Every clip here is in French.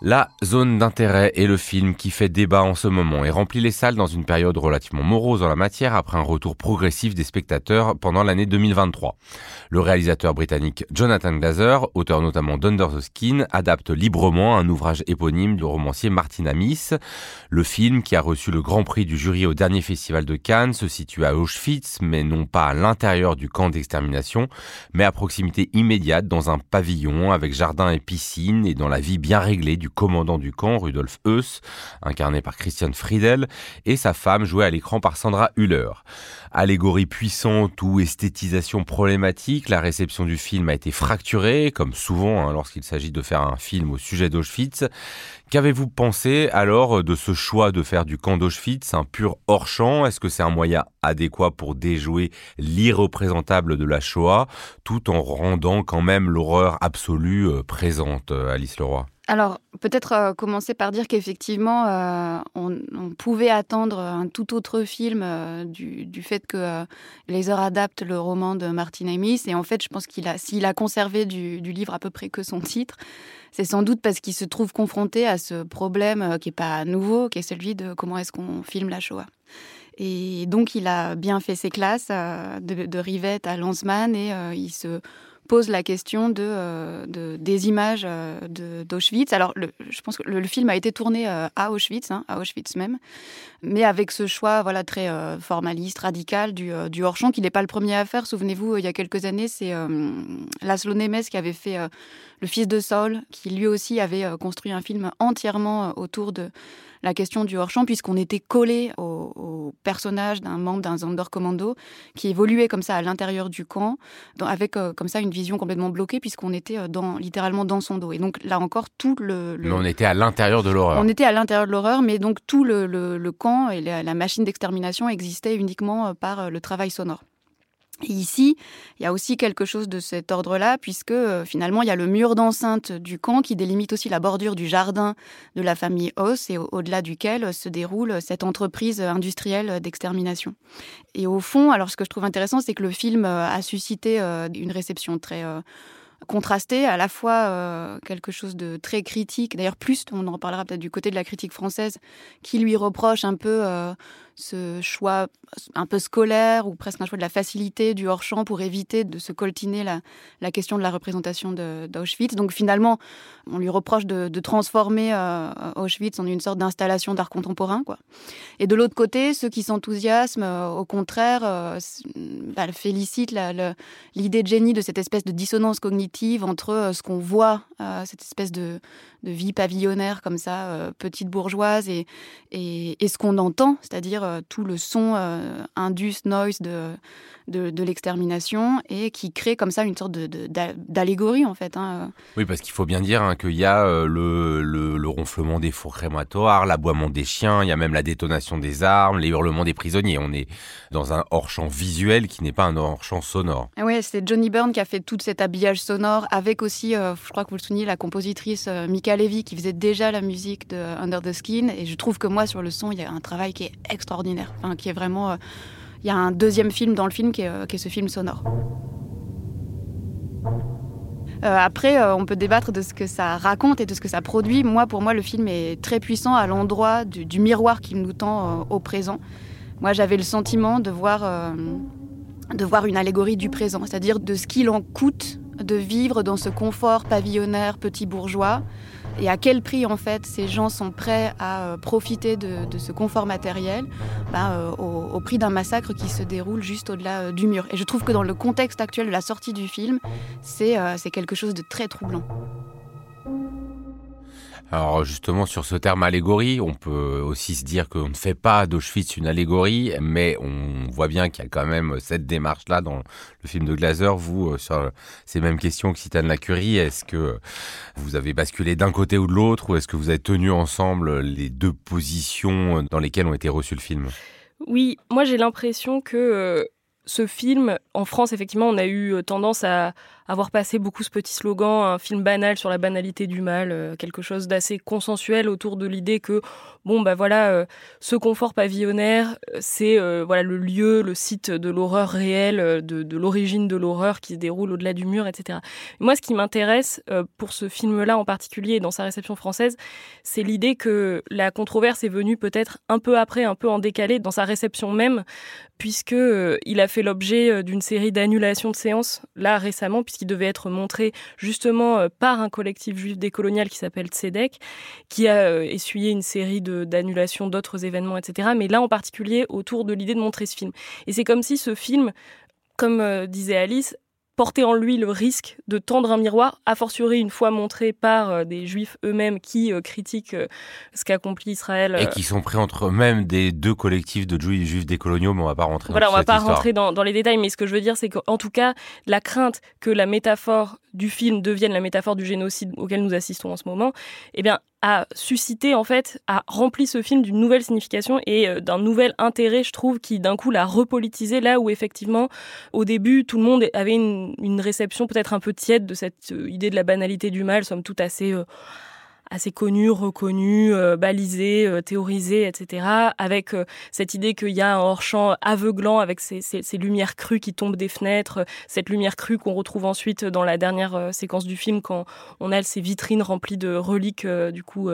La zone d'intérêt est le film qui fait débat en ce moment et remplit les salles dans une période relativement morose en la matière après un retour progressif des spectateurs pendant l'année 2023. Le réalisateur britannique Jonathan Glazer, auteur notamment d'Under the Skin, adapte librement un ouvrage éponyme du romancier Martin Amis. Le film, qui a reçu le grand prix du jury au dernier festival de Cannes, se situe à Auschwitz, mais non pas à l'intérieur du camp d'extermination, mais à proximité immédiate dans un pavillon avec jardin et piscine et dans la vie bien réglée du commandant du camp, Rudolf Heuss, incarné par Christian Friedel, et sa femme, jouée à l'écran par Sandra Hüller. Allégorie puissante ou esthétisation problématique, la réception du film a été fracturée, comme souvent hein, lorsqu'il s'agit de faire un film au sujet d'Auschwitz. Qu'avez-vous pensé alors de ce choix de faire du camp d'Auschwitz un pur hors-champ? Est-ce que c'est un moyen adéquat pour déjouer l'irreprésentable de la Shoah, tout en rendant quand même l'horreur absolue euh, présente, euh, Alice Leroy? Alors, peut-être euh, commencer par dire qu'effectivement, euh, on, pouvait attendre un tout autre film euh, du, fait que Laser adapte le roman de Martin Amis. Et en fait, je pense qu'il a, s'il a conservé du, livre à peu près que son titre, c'est sans doute parce qu'il se trouve confronté à ce problème qui n'est pas nouveau, qui est celui de comment est-ce qu'on filme la Shoah. Et donc, il a bien fait ses classes de, de Rivette à Lanzmann et il se pose la question de, euh, des images euh, d'Auschwitz. Alors, je pense que le, film a été tourné euh, à Auschwitz, hein, à Auschwitz même, mais avec ce choix voilà très formaliste, radical du, du hors-champ, qu'il n'est pas le premier à faire. Souvenez-vous, il y a quelques années, c'est Laszlo Nemes qui avait fait Le Fils de Saul, qui lui aussi avait construit un film entièrement autour de la question du hors-champ, puisqu'on était collé au, personnage d'un membre d'un Sonderkommando qui évoluait comme ça à l'intérieur du camp, avec euh, comme ça une vision complètement bloquée, puisqu'on était euh, dans, littéralement dans son dos. Et donc là encore, tout le. Mais on était à l'intérieur de l'horreur. On était à l'intérieur de l'horreur, mais donc tout le, le camp et la, la machine d'extermination existait uniquement euh, par le travail sonore. Ici, il y a aussi quelque chose de cet ordre-là, puisque euh, finalement, il y a le mur d'enceinte du camp qui délimite aussi la bordure du jardin de la famille Hoss et au-delà duquel se déroule cette entreprise industrielle d'extermination. Et au fond, alors ce que je trouve intéressant, c'est que le film euh, a suscité euh, une réception très contrastée, à la fois quelque chose de très critique, d'ailleurs plus, on en reparlera peut-être du côté de la critique française, qui lui reproche un peu ce choix un peu scolaire ou presque un choix de la facilité du hors-champ pour éviter de se coltiner la, question de la représentation d'Auschwitz. Donc finalement, on lui reproche de, transformer euh, Auschwitz en une sorte d'installation d'art contemporain. Quoi. Et de l'autre côté, ceux qui s'enthousiasment, euh, au contraire, euh, bah, félicitent l'idée de génie de cette espèce de dissonance cognitive entre ce qu'on voit, cette espèce de, de, vie pavillonnaire comme ça, petite bourgeoise, et, et, et ce qu'on entend, c'est-à-dire euh, tout le son euh, indus noise de, de, l'extermination et qui crée comme ça une sorte d'allégorie en fait. Hein. Oui, parce qu'il faut bien dire hein, qu'il y a euh, le, le, ronflement des fours crématoires, l'aboiement des chiens, il y a même la détonation des armes, les hurlements des prisonniers. On est dans un hors-champ visuel qui n'est pas un hors-champ sonore. Ah oui, c'est Johnny Byrne qui a fait tout cet habillage sonore avec aussi, je crois que vous le soulignez, la compositrice Mika Levy qui faisait déjà la musique de Under the Skin. Et je trouve que moi, sur le son, il y a un travail qui est extraordinaire qui est vraiment. Euh, il y a un deuxième film dans le film qui est, euh, ce film sonore. Euh, après, on peut débattre de ce que ça raconte et de ce que ça produit. Moi, pour moi, le film est très puissant à l'endroit du, miroir qu'il nous tend au présent. Moi, j'avais le sentiment de voir, de voir une allégorie du présent, c'est-à-dire de ce qu'il en coûte de vivre dans ce confort pavillonnaire petit bourgeois, et à quel prix en fait ces gens sont prêts à euh, profiter de, ce confort matériel bah, euh, au, prix d'un massacre qui se déroule juste au-delà euh, du mur. Et je trouve que dans le contexte actuel de la sortie du film, c'est quelque chose de très troublant. Alors justement sur ce terme allégorie, on peut aussi se dire qu'on ne fait pas d'Auschwitz une allégorie, mais on voit bien qu'il y a quand même cette démarche-là dans le film de Glaser. Vous, euh, sur ces mêmes questions que Citane Lacurie, est-ce que vous avez basculé d'un côté ou de l'autre, ou est-ce que vous avez tenu ensemble les deux positions dans lesquelles ont été reçus le film? Oui, moi j'ai l'impression que euh, ce film, en France, effectivement, on a eu euh, tendance à avoir passé beaucoup ce petit slogan, un film banal sur la banalité du mal, euh, quelque chose d'assez consensuel autour de l'idée que, bon, bah voilà, euh, ce confort pavillonnaire, c'est voilà le lieu, le site de l'horreur réelle, de, l'origine de l'horreur qui se déroule au-delà du mur, etc. Moi, ce qui m'intéresse pour ce film-là en particulier, dans sa réception française, c'est l'idée que la controverse est venue peut-être un peu après, un peu en décalé dans sa réception même, puisque il a fait l'objet euh, d'une série d'annulations de séances, là récemment, puisqu'il devait être montré justement euh, par un collectif juif décolonial qui s'appelle Tzedek, qui a euh, essuyé une série d'annulations d'autres événements, etc. Mais là en particulier autour de l'idée de montrer ce film. Et c'est comme si ce film, comme disait Alice, porter en lui le risque de tendre un miroir, a fortiori une fois montré par euh, des juifs eux-mêmes qui euh, critiquent euh, ce qu'accomplit Israël. Et qui sont pris entre eux-mêmes des deux collectifs de juifs, juifs décoloniaux, mais on va pas rentrer voilà, dans on va pas rentrer dans, dans, les détails, mais ce que je veux dire, c'est qu'en tout cas, la crainte que la métaphore du film devienne la métaphore du génocide auquel nous assistons en ce moment, eh bien, a suscité en fait, a rempli ce film d'une nouvelle signification et euh, d'un nouvel intérêt, je trouve, qui d'un coup l'a repolitisé là où effectivement, au début, tout le monde avait une, réception peut-être un peu tiède de cette euh, idée de la banalité du mal, somme toute assez euh, assez connu, reconnu, euh, balisé, euh, théorisé, etc. Avec euh, cette idée qu'il y a un hors-champ aveuglant avec ces, ces, ces, lumières crues qui tombent des fenêtres, cette lumière crue qu'on retrouve ensuite dans la dernière séquence du film quand on a ces vitrines remplies de reliques du coup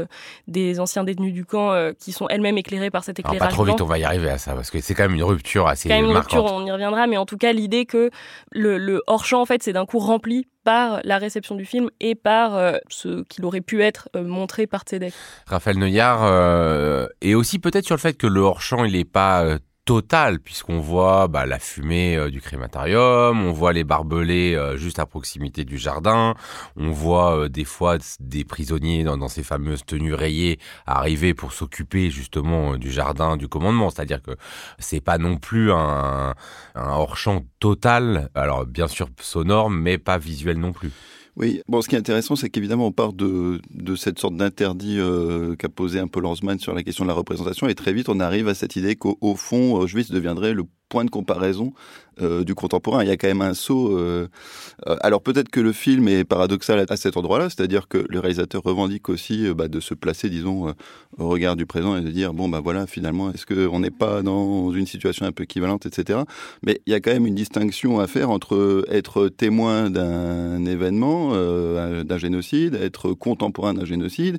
des anciens détenus du camp qui sont elles-mêmes éclairées par cet éclairage. pas trop vite, on va y arriver à ça parce que c'est quand même une rupture assez quand même une rupture, on y reviendra, mais en tout cas l'idée que le, le hors-champ en fait c'est d'un coup rempli par la réception du film et par euh, ce qu'il aurait pu être euh, montré par Tzedek. Raphaël Neuillard, euh, et aussi peut-être sur le fait que le hors-champ, il n'est pas total puisqu'on voit bah, la fumée euh, du crématorium, on voit les barbelés euh, juste à proximité du jardin, on voit euh, des fois des prisonniers dans, dans, ces fameuses tenues rayées arriver pour s'occuper justement du jardin du commandement, c'est-à-dire que c'est pas non plus un, un hors-champ total, alors bien sûr sonore mais pas visuel non plus. Oui, bon, ce qui est intéressant, c'est qu'évidemment, on part de, cette sorte d'interdit euh, qu'a posé un peu Lanzmann sur la question de la représentation, et très vite, on arrive à cette idée qu'au fond, Auschwitz deviendrait le point de comparaison euh, du contemporain. Il y a quand même un saut. Euh, euh, alors peut-être que le film est paradoxal à cet endroit-là, c'est-à-dire que le réalisateur revendique aussi bah, de se placer, disons, au regard du présent et de dire bon bah voilà, finalement, est-ce qu'on n'est pas dans une situation un peu équivalente, etc. Mais il y a quand même une distinction à faire entre être témoin d'un événement, d'un génocide, être contemporain d'un génocide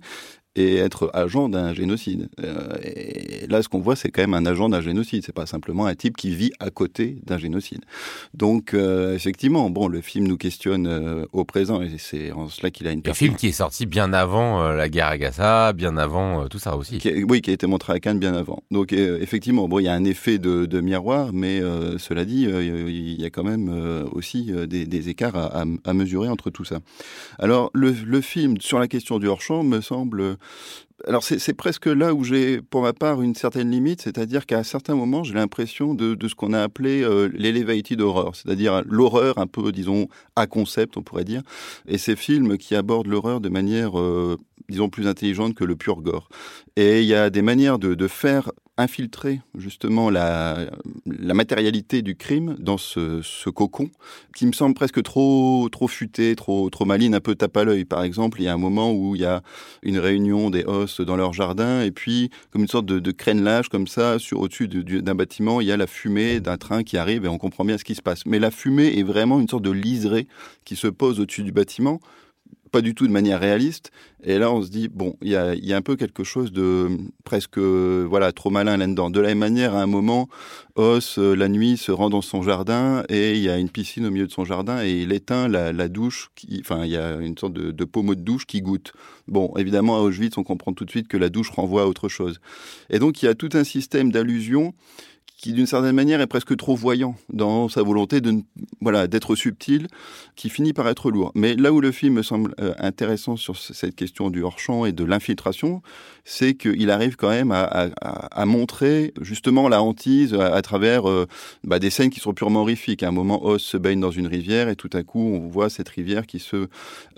et être agent d'un génocide. Euh, et là, ce qu'on voit, c'est quand même un agent d'un génocide. C'est pas simplement un type qui vit à côté d'un génocide. Donc, euh, effectivement, bon, le film nous questionne euh, au présent, et c'est en cela qu'il a une. Un film qui est sorti bien avant la guerre à Gaza, bien avant tout ça aussi. oui, qui a été montré à Cannes bien avant. Donc, effectivement, bon, il y a un effet de, de miroir, mais cela dit, il y a quand même aussi des, des, écarts à, à, mesurer entre tout ça. Alors, le, le film sur la question du hors-champ me semble alors c'est presque là où j'ai, pour ma part, une certaine limite, c'est-à-dire qu'à un certain moment, j'ai l'impression de, ce qu'on a appelé euh, l'elevated horror, c'est-à-dire l'horreur un peu, disons, à concept, on pourrait dire, et ces films qui abordent l'horreur de manière, euh, disons, plus intelligente que le pur gore. Et il y a des manières de, faire infiltrer justement la, matérialité du crime dans ce, ce, cocon qui me semble presque trop trop futé, trop trop maline, un peu tape à l'œil. Par exemple, il y a un moment où il y a une réunion des hostes dans leur jardin et puis comme une sorte de, de crénelage comme ça sur au-dessus d'un bâtiment, il y a la fumée d'un train qui arrive et on comprend bien ce qui se passe. Mais la fumée est vraiment une sorte de liseré qui se pose au-dessus du bâtiment pas du tout de manière réaliste. Et là, on se dit, bon, il y a, un peu quelque chose de presque, voilà, trop malin là-dedans. De la même manière, à un moment, Os, euh, la nuit, se rend dans son jardin et il y a une piscine au milieu de son jardin et il éteint la, douche, enfin, il y a une sorte de, de pommeau de douche qui goûte. Bon, évidemment, à Auschwitz, on comprend tout de suite que la douche renvoie à autre chose. Et donc, il y a tout un système d'allusions qui d'une certaine manière est presque trop voyant dans sa volonté de voilà d'être subtil, qui finit par être lourd. Mais là où le film me semble euh, intéressant sur cette question du hors champ et de l'infiltration, c'est qu'il arrive quand même à, montrer justement la hantise à, travers euh, bah, des scènes qui sont purement horrifiques. À un moment, Oz se baigne dans une rivière et tout à coup, on voit cette rivière qui se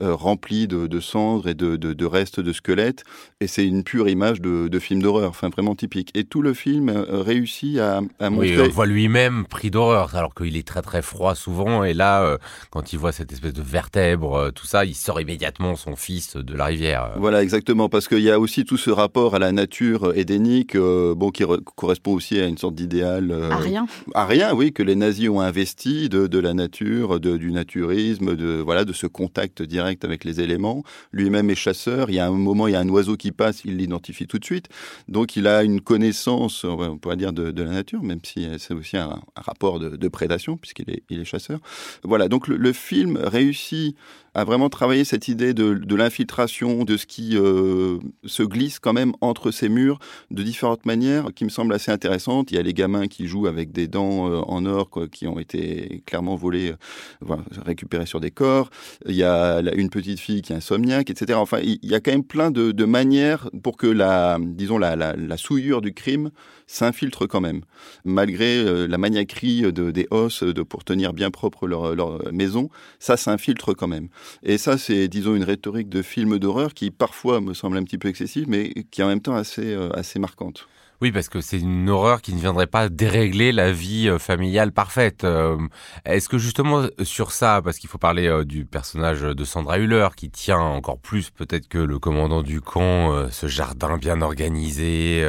euh, remplit de, cendres et de, de, restes de squelettes. Et c'est une pure image de film d'horreur, enfin vraiment typique. Et tout le film réussit à à montrer. Oui, on voit lui-même pris d'horreur, alors qu'il est très très froid souvent. Et là, euh, quand il voit cette espèce de vertèbre, euh, tout ça, il sort immédiatement son fils de la rivière. Voilà, exactement, parce qu'il y a aussi tout ce rapport à la nature édénique, euh, bon, qui correspond aussi à une sorte d'idéal. à rien. À rien, oui, que les nazis ont investi de, de la nature, de, du naturisme, de voilà, de ce contact direct avec les éléments. Lui-même est chasseur. Il y a un moment, il y a un oiseau qui passe, il l'identifie tout de suite. Donc, il a une connaissance, on pourrait dire, de, de la nature, même si c'est aussi un, rapport de, prédation, puisqu'il est, il est chasseur. Voilà, donc le, le film réussit à vraiment travailler cette idée de, de l'infiltration, de ce qui euh, se glisse quand même entre ces murs de différentes manières qui me semblent assez intéressantes. Il y a les gamins qui jouent avec des dents euh, en or qui ont été clairement volées, euh, récupérées sur des corps. Il y a une petite fille qui est insomniaque, etc. Enfin, il y a quand même plein de, de manières pour que la, disons, la, la, souillure du crime s'infiltre quand même, malgré la maniaquerie de, des os de, pour tenir bien propre leur, leur maison. Ça s'infiltre quand même. Et ça, c'est, disons, une rhétorique de film d'horreur qui parfois me semble un petit peu excessive, mais qui en même temps assez, euh, assez marquante. Oui, parce que c'est une horreur qui ne viendrait pas dérégler la vie euh, familiale parfaite. Euh, est-ce que justement sur ça, parce qu'il faut parler euh, du personnage de Sandra Hüller, qui tient encore plus peut-être que le commandant du camp, ce jardin bien organisé,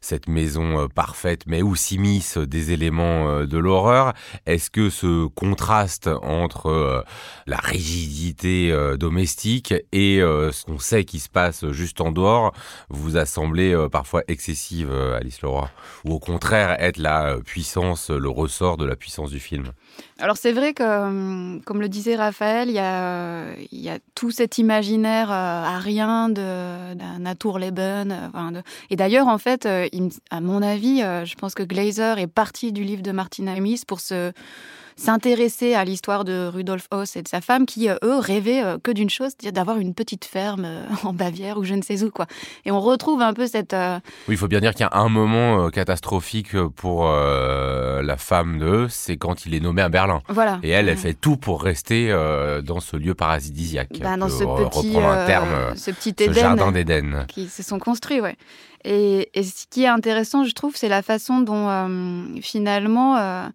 cette maison parfaite, mais où s'immiscent des éléments de l'horreur, est-ce que ce contraste entre la rigidité domestique et ce qu'on sait qui se passe juste en dehors vous a semblé parfois excessive Alice Leroy Ou au contraire, être la euh, puissance, le ressort de la puissance du film alors c'est vrai que, comme le disait Raphaël, il y a, y a tout cet imaginaire euh, arien d'un Naturleben. Enfin. Et d'ailleurs, en fait, à mon avis, je pense que Glazer est parti du livre de Martina Amis pour se s'intéresser à l'histoire de Rudolf Hoss et de sa femme qui, euh, eux, rêvaient euh, que d'une chose, c'est-à-dire d'avoir une petite ferme euh, en Bavière ou je ne sais où. quoi. Et on retrouve un peu cette... Oui, il faut bien dire qu'il y a un moment catastrophique pour la femme de c'est quand il est nommé à Berlin. Voilà. Et elle, elle fait tout pour rester dans ce lieu paradisiaque. Ben, dans ce petit, un terme, ce petit Éden, jardin d'Éden. Qui se sont construits, ouais. Et, et, ce qui est intéressant, je trouve, c'est la façon dont finalement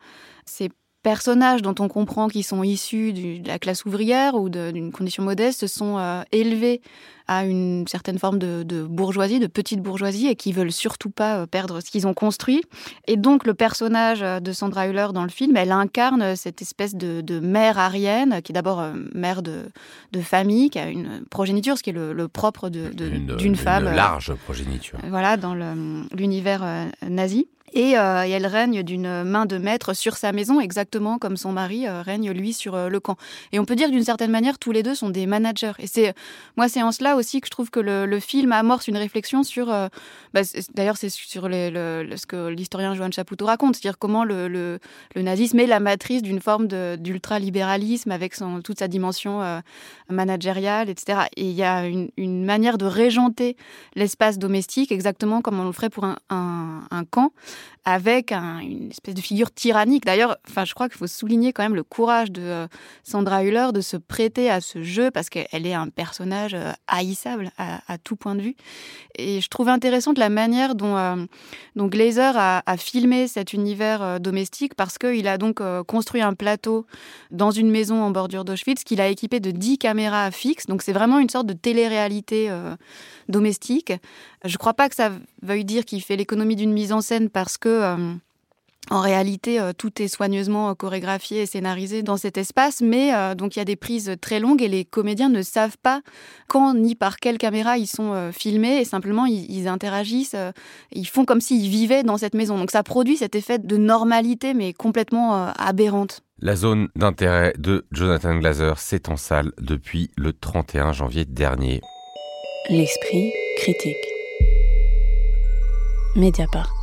c'est personnages dont on comprend qu'ils sont issus de la classe ouvrière ou d'une condition modeste se sont euh, élevés à une certaine forme de, de, bourgeoisie, de petite bourgeoisie, et qui veulent surtout pas euh, perdre ce qu'ils ont construit. Et donc le personnage euh, de Sandra Hüller dans le film, elle incarne cette espèce de, de mère arienne, qui est d'abord mère de, de, famille, qui a une progéniture, ce qui est le, le propre d'une femme. Une large progéniture. Voilà, dans l'univers nazi. Et, euh, et, elle règne d'une main de maître sur sa maison, exactement comme son mari euh, règne lui sur euh, le camp. Et on peut dire d'une certaine manière, tous les deux sont des managers. Et c'est moi, c'est en cela aussi que je trouve que le, film amorce une réflexion sur. Bah, D'ailleurs, c'est sur ce que l'historien Joan Chapoutot raconte, c'est-à-dire comment le, nazisme est la matrice d'une forme d'ultralibéralisme avec toute sa dimension managériale, etc. Et il y a une, manière de régenter l'espace domestique, exactement comme on le ferait pour un camp avec un, une espèce de figure tyrannique. D'ailleurs, je crois qu'il faut souligner quand même le courage de euh, Sandra Hüller de se prêter à ce jeu parce qu'elle est un personnage euh, haïssable à, tout point de vue. Et je trouve intéressante la manière dont, euh, Glazer a, filmé cet univers euh, domestique parce qu'il a donc construit un plateau dans une maison en bordure d'Auschwitz qu'il a équipé de 10 caméras fixes. Donc c'est vraiment une sorte de télé-réalité domestique. Je ne crois pas que ça veuille dire qu'il fait l'économie d'une mise en scène parce que euh, en réalité, euh, tout est soigneusement euh, chorégraphié et scénarisé dans cet espace, mais euh, donc il y a des prises très longues et les comédiens ne savent pas quand ni par quelle caméra ils sont euh, filmés et simplement ils, ils interagissent, euh, ils font comme s'ils vivaient dans cette maison. Donc ça produit cet effet de normalité mais complètement aberrante. La zone d'intérêt de Jonathan Glazer, c'est en salle depuis le 31 janvier dernier. L'esprit critique. Mediapart.